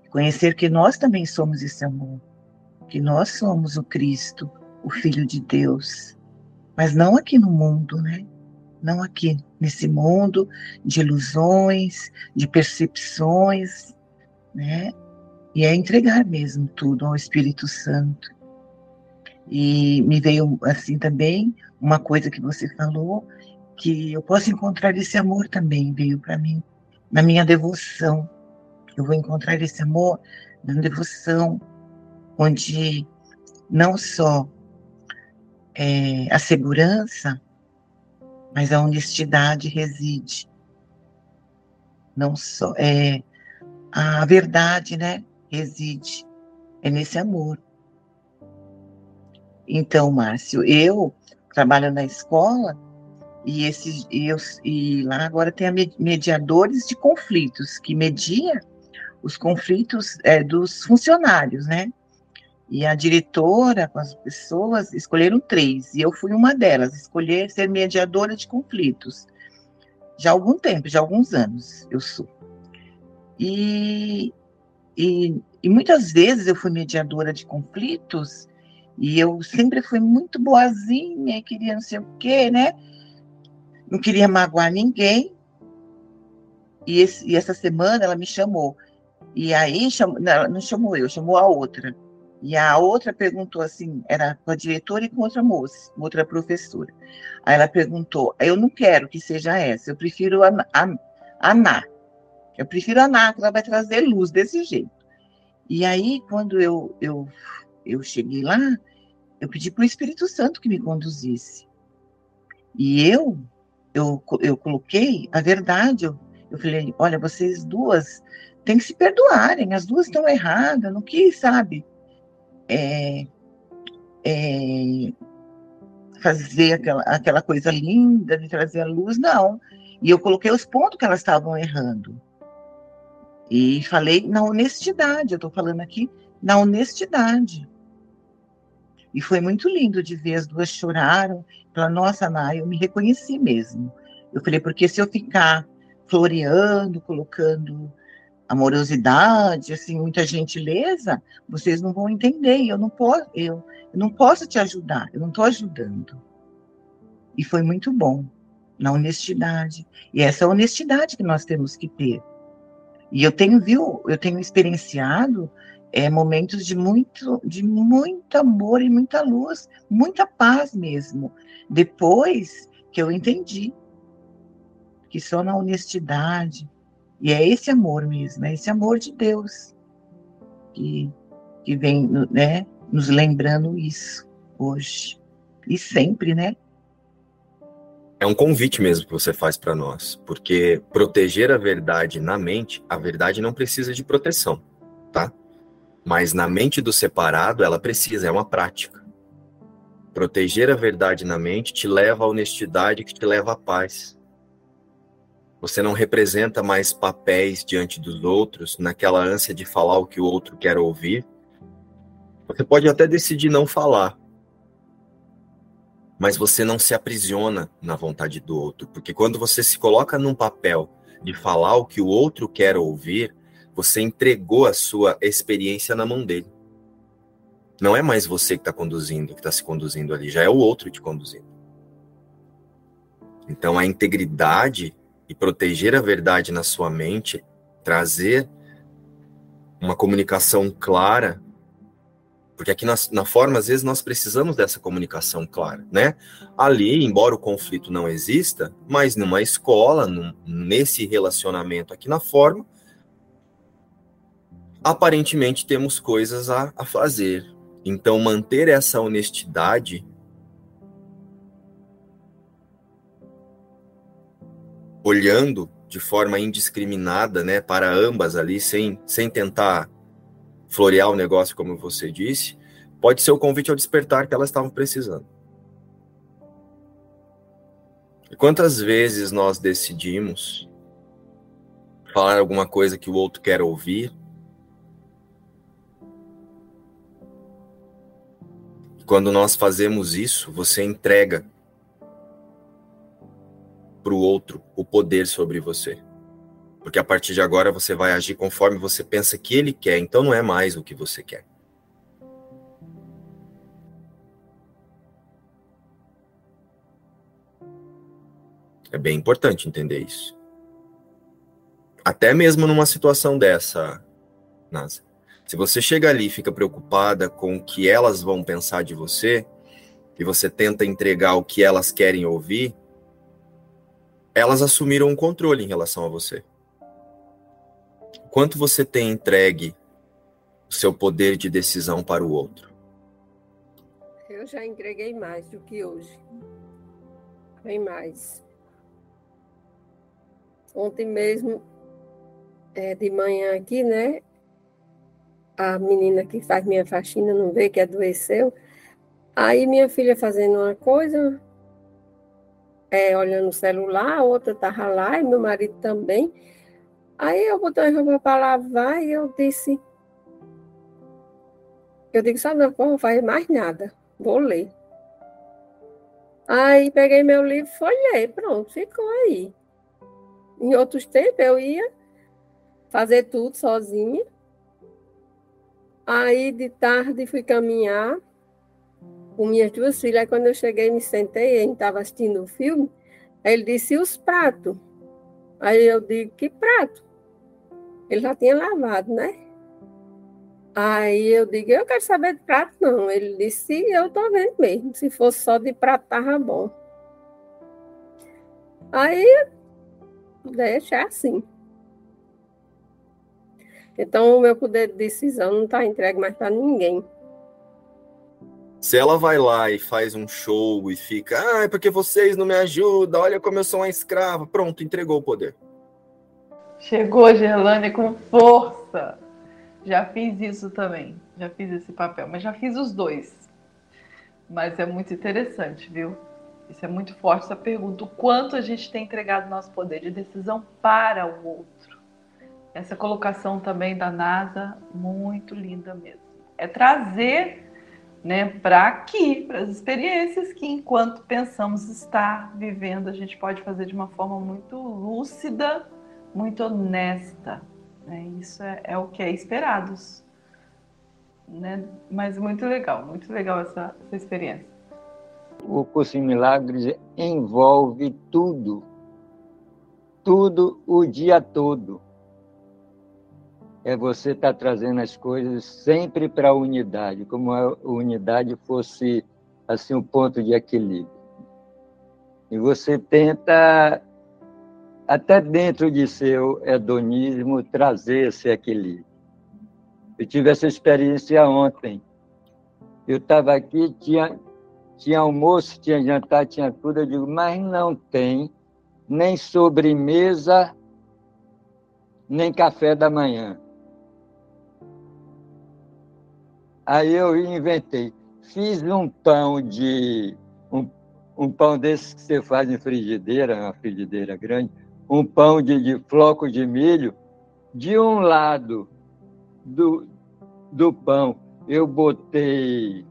Conhecer que nós também somos esse amor, que nós somos o Cristo, o Filho de Deus, mas não aqui no mundo, né? Não aqui nesse mundo de ilusões, de percepções, né? E é entregar mesmo tudo ao Espírito Santo. E me veio assim também uma coisa que você falou, que eu posso encontrar esse amor também, veio para mim, na minha devoção. Eu vou encontrar esse amor na devoção, onde não só é, a segurança, mas a honestidade reside. Não só é a verdade, né? Reside. É nesse amor. Então, Márcio, eu trabalho na escola e esses eu, e lá agora tem a mediadores de conflitos que media os conflitos é, dos funcionários, né? E a diretora com as pessoas escolheram três e eu fui uma delas, escolher ser mediadora de conflitos. Já há algum tempo, já há alguns anos eu sou. E e, e muitas vezes eu fui mediadora de conflitos e eu sempre fui muito boazinha, queria não sei o quê, né? Não queria magoar ninguém. E, esse, e essa semana ela me chamou. E aí, chamou, não, não chamou eu, chamou a outra. E a outra perguntou assim, era com a diretora e com outra moça, outra professora. Aí ela perguntou, eu não quero que seja essa, eu prefiro a, a, a Ná. Eu prefiro a Ná, ela vai trazer luz desse jeito. E aí, quando eu, eu, eu cheguei lá, eu pedi para o Espírito Santo que me conduzisse. E eu, eu, eu coloquei a verdade. Eu, eu falei, olha, vocês duas têm que se perdoarem, as duas estão erradas, não quis, sabe? É, é, fazer aquela, aquela coisa linda de trazer a luz, não. E eu coloquei os pontos que elas estavam errando. E falei na honestidade, eu estou falando aqui na honestidade. E foi muito lindo de ver as duas choraram. Falaram, nossa, Ana, eu me reconheci mesmo. Eu falei, porque se eu ficar floreando, colocando amorosidade, assim, muita gentileza, vocês não vão entender. Eu não posso, eu, eu não posso te ajudar. Eu não estou ajudando. E foi muito bom na honestidade. E essa honestidade que nós temos que ter e eu tenho viu, eu tenho experienciado é, momentos de muito, de muito amor e muita luz, muita paz mesmo. Depois que eu entendi que só na honestidade e é esse amor mesmo, é esse amor de Deus que, que vem, né, nos lembrando isso hoje e sempre, né? É um convite mesmo que você faz para nós, porque proteger a verdade na mente, a verdade não precisa de proteção, tá? Mas na mente do separado, ela precisa, é uma prática. Proteger a verdade na mente te leva à honestidade que te leva à paz. Você não representa mais papéis diante dos outros, naquela ânsia de falar o que o outro quer ouvir. Você pode até decidir não falar, mas você não se aprisiona na vontade do outro, porque quando você se coloca num papel de falar o que o outro quer ouvir, você entregou a sua experiência na mão dele. Não é mais você que está conduzindo, que está se conduzindo ali, já é o outro te conduzindo. Então, a integridade e proteger a verdade na sua mente, trazer uma comunicação clara porque aqui na, na, forma, às vezes, nós precisamos dessa comunicação clara, né? Ali, embora o conflito não exista, mas numa escola, num, nesse relacionamento aqui na forma, aparentemente temos coisas a, a fazer. Então, manter essa honestidade olhando de forma indiscriminada, né, para ambas ali, sem, sem tentar florear o negócio, como você disse, pode ser o convite ao despertar que elas estavam precisando. E quantas vezes nós decidimos falar alguma coisa que o outro quer ouvir? E quando nós fazemos isso, você entrega para o outro o poder sobre você. Porque a partir de agora você vai agir conforme você pensa que ele quer, então não é mais o que você quer. É bem importante entender isso. Até mesmo numa situação dessa, Nasa. Se você chega ali e fica preocupada com o que elas vão pensar de você, e você tenta entregar o que elas querem ouvir, elas assumiram o controle em relação a você quanto você tem entregue o seu poder de decisão para o outro? Eu já entreguei mais do que hoje. Bem mais. Ontem mesmo, é, de manhã aqui, né? A menina que faz minha faxina não vê que adoeceu. Aí minha filha fazendo uma coisa, é, olhando o celular, a outra estava lá, e meu marido também. Aí eu botei a roupa para lavar e eu disse. Eu digo, sabe, não vou fazer mais nada, vou ler. Aí peguei meu livro, foi ler, pronto, ficou aí. Em outros tempos eu ia fazer tudo sozinha. Aí de tarde fui caminhar com minhas duas filhas. Aí quando eu cheguei, me sentei, a gente estava assistindo o filme. Aí ele disse: e os pratos? Aí eu digo: que prato? Ele já tinha lavado, né? Aí eu digo, eu quero saber de prato, não. Ele disse, eu tô vendo mesmo. Se fosse só de prato, tava bom. Aí, deixa assim. Então, o meu poder de decisão não está entregue mais para ninguém. Se ela vai lá e faz um show e fica, ah, é porque vocês não me ajudam, olha como eu sou uma escrava, pronto, entregou o poder. Chegou, Gerlane, com força. Já fiz isso também. Já fiz esse papel, mas já fiz os dois. Mas é muito interessante, viu? Isso é muito forte essa pergunta. O quanto a gente tem entregado nosso poder de decisão para o outro. Essa colocação também da NASA, muito linda mesmo. É trazer né, para aqui, para as experiências que, enquanto pensamos estar vivendo, a gente pode fazer de uma forma muito lúcida muito honesta. Né? Isso é, é, o que é esperado. Né? Mas muito legal, muito legal essa, essa experiência. O curso em milagres envolve tudo, tudo o dia todo. É você estar tá trazendo as coisas sempre para a unidade, como a unidade fosse assim um ponto de equilíbrio. E você tenta até dentro de seu hedonismo, trazer esse equilíbrio. Eu tive essa experiência ontem. Eu estava aqui, tinha, tinha almoço, tinha jantar, tinha tudo. Eu digo, mas não tem nem sobremesa, nem café da manhã. Aí eu inventei. Fiz um pão de. Um, um pão desse que você faz em frigideira, uma frigideira grande um pão de, de floco de milho, de um lado do, do pão eu botei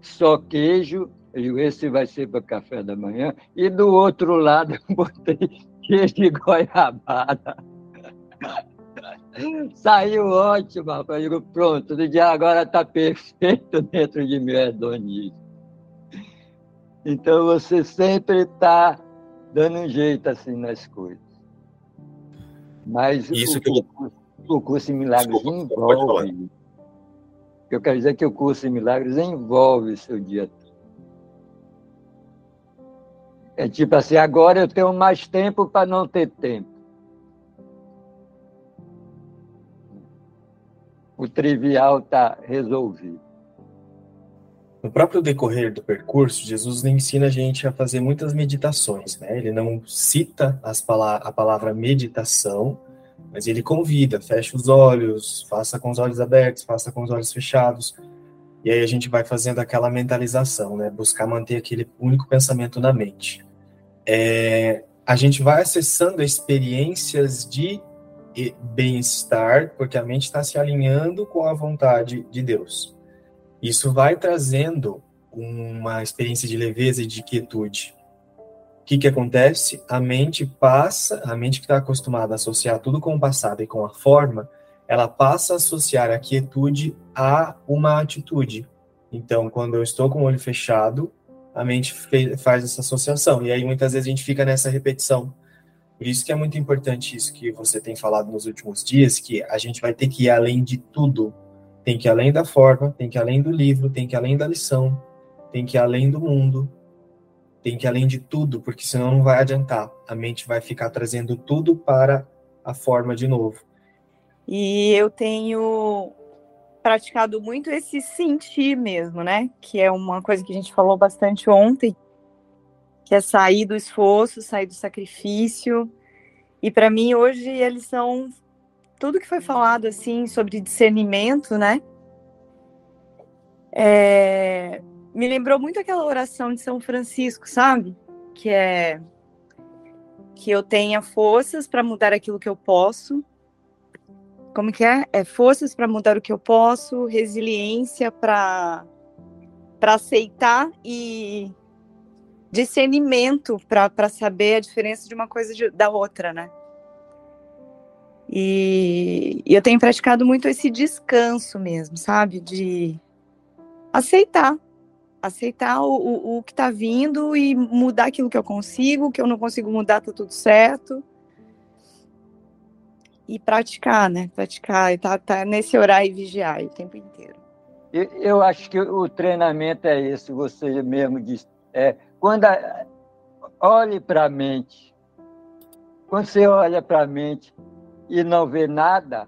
só queijo Eu esse vai ser para café da manhã. E do outro lado eu botei cheio de goiabada. Saiu ótimo, rapaz. Eu digo, pronto, dia agora está perfeito dentro de mim, hedonista. Então você sempre está dando um jeito assim nas coisas. Mas Isso o, que eu... o curso em milagres Desculpa, envolve. Eu quero dizer que o curso em milagres envolve o seu dia. É tipo assim, agora eu tenho mais tempo para não ter tempo. O trivial está resolvido. No próprio decorrer do percurso, Jesus ensina a gente a fazer muitas meditações, né? Ele não cita pala a palavra meditação, mas ele convida, fecha os olhos, faça com os olhos abertos, faça com os olhos fechados. E aí a gente vai fazendo aquela mentalização, né? Buscar manter aquele único pensamento na mente. É, a gente vai acessando experiências de bem-estar, porque a mente está se alinhando com a vontade de Deus. Isso vai trazendo uma experiência de leveza e de quietude. O que, que acontece? A mente passa, a mente que está acostumada a associar tudo com o passado e com a forma, ela passa a associar a quietude a uma atitude. Então, quando eu estou com o olho fechado, a mente faz essa associação. E aí, muitas vezes, a gente fica nessa repetição. Por isso que é muito importante isso que você tem falado nos últimos dias, que a gente vai ter que ir além de tudo tem que ir além da forma, tem que ir além do livro, tem que ir além da lição, tem que ir além do mundo, tem que ir além de tudo, porque senão não vai adiantar. A mente vai ficar trazendo tudo para a forma de novo. E eu tenho praticado muito esse sentir mesmo, né? Que é uma coisa que a gente falou bastante ontem, que é sair do esforço, sair do sacrifício. E para mim hoje eles são tudo que foi falado assim sobre discernimento, né? É, me lembrou muito aquela oração de São Francisco, sabe? Que é que eu tenha forças para mudar aquilo que eu posso. Como que é? É forças para mudar o que eu posso, resiliência para para aceitar e discernimento para saber a diferença de uma coisa de, da outra, né? E, e eu tenho praticado muito esse descanso mesmo, sabe? De aceitar. Aceitar o, o, que está vindo e mudar aquilo que eu consigo, o que eu não consigo mudar, tá tudo certo. E praticar, né? Praticar, tá, tá nesse orar e vigiar o tempo inteiro. Eu, eu acho que o treinamento é esse, você mesmo disse. É, quando a, olhe para a mente, quando você olha para a mente, e não vê nada,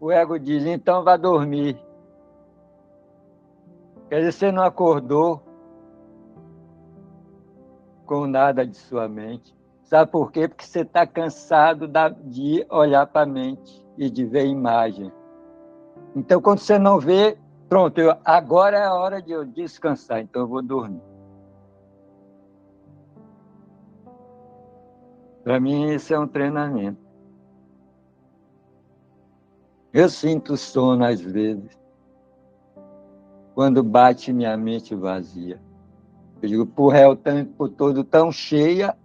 o ego diz: então vá dormir. Quer dizer, você não acordou com nada de sua mente. Sabe por quê? Porque você está cansado de olhar para a mente e de ver imagem. Então, quando você não vê, pronto, eu, agora é a hora de eu descansar, então eu vou dormir. Para mim, isso é um treinamento. Eu sinto sono às vezes, quando bate minha mente vazia. Eu digo, porra, é o tempo todo tão cheia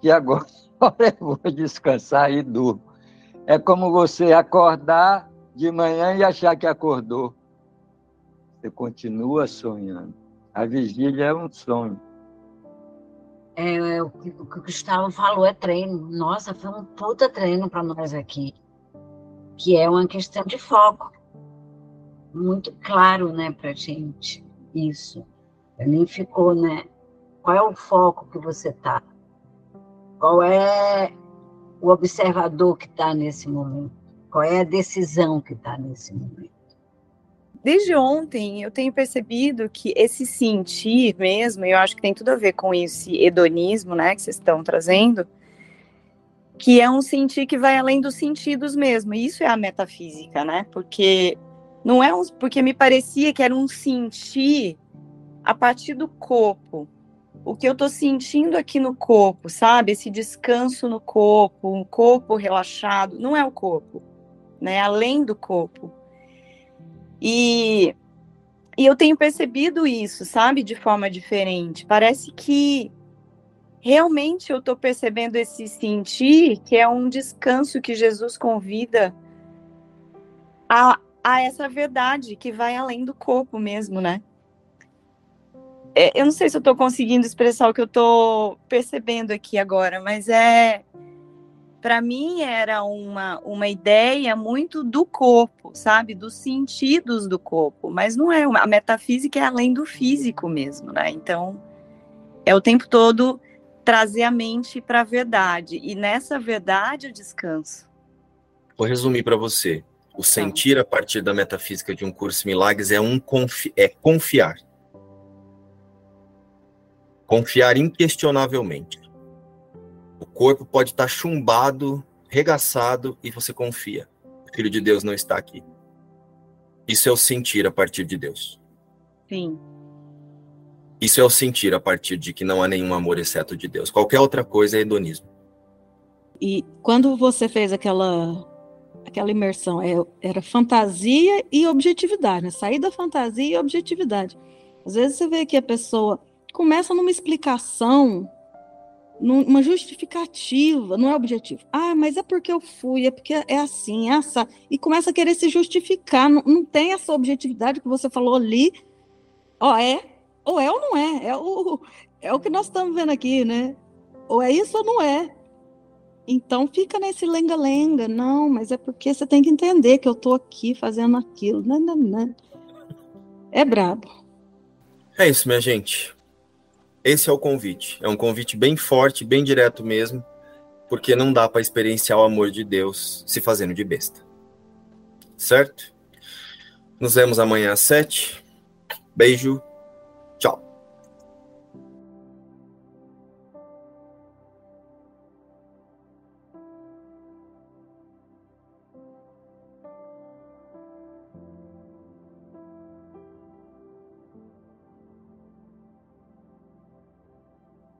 que agora eu vou descansar e durmo. É como você acordar de manhã e achar que acordou. Você continua sonhando. A vigília é um sonho. É, o que o Gustavo falou é treino. Nossa, foi um puta treino para nós aqui que é uma questão de foco. Muito claro, né, para gente isso. Nem ficou, né? Qual é o foco que você tá? Qual é o observador que está nesse momento? Qual é a decisão que está nesse momento? Desde ontem eu tenho percebido que esse sentir mesmo, eu acho que tem tudo a ver com esse hedonismo, né, que vocês estão trazendo, que é um sentir que vai além dos sentidos mesmo. E isso é a metafísica, né? Porque não é um, porque me parecia que era um sentir a partir do corpo. O que eu estou sentindo aqui no corpo, sabe? Esse descanso no corpo, um corpo relaxado, não é o corpo, né? Além do corpo. E e eu tenho percebido isso, sabe, de forma diferente. Parece que realmente eu estou percebendo esse sentir, que é um descanso que Jesus convida a, a essa verdade que vai além do corpo mesmo, né? É, eu não sei se eu estou conseguindo expressar o que eu estou percebendo aqui agora, mas é para mim era uma, uma ideia muito do corpo, sabe? Dos sentidos do corpo, mas não é. A metafísica é além do físico mesmo, né? Então, é o tempo todo trazer a mente para a verdade. E nessa verdade eu descanso. Vou resumir para você. O tá. sentir a partir da metafísica de um curso milagres é um confi é confiar. Confiar inquestionavelmente. O corpo pode estar chumbado, regaçado e você confia. O Filho de Deus não está aqui. Isso é o sentir a partir de Deus. Sim. Isso é o sentir a partir de que não há nenhum amor exceto de Deus. Qualquer outra coisa é hedonismo. E quando você fez aquela aquela imersão, é, era fantasia e objetividade, né? Sair da fantasia e objetividade. Às vezes você vê que a pessoa começa numa explicação uma justificativa, não é objetivo. Ah, mas é porque eu fui, é porque é assim, é essa. E começa a querer se justificar. Não, não tem essa objetividade que você falou ali. Ó, é, ou é ou não é. É o, é o que nós estamos vendo aqui, né? Ou é isso ou não é. Então fica nesse lenga-lenga. Não, mas é porque você tem que entender que eu estou aqui fazendo aquilo. Não, não, não. É brabo. É isso, minha gente. Esse é o convite. É um convite bem forte, bem direto mesmo, porque não dá para experienciar o amor de Deus se fazendo de besta. Certo? Nos vemos amanhã às sete. Beijo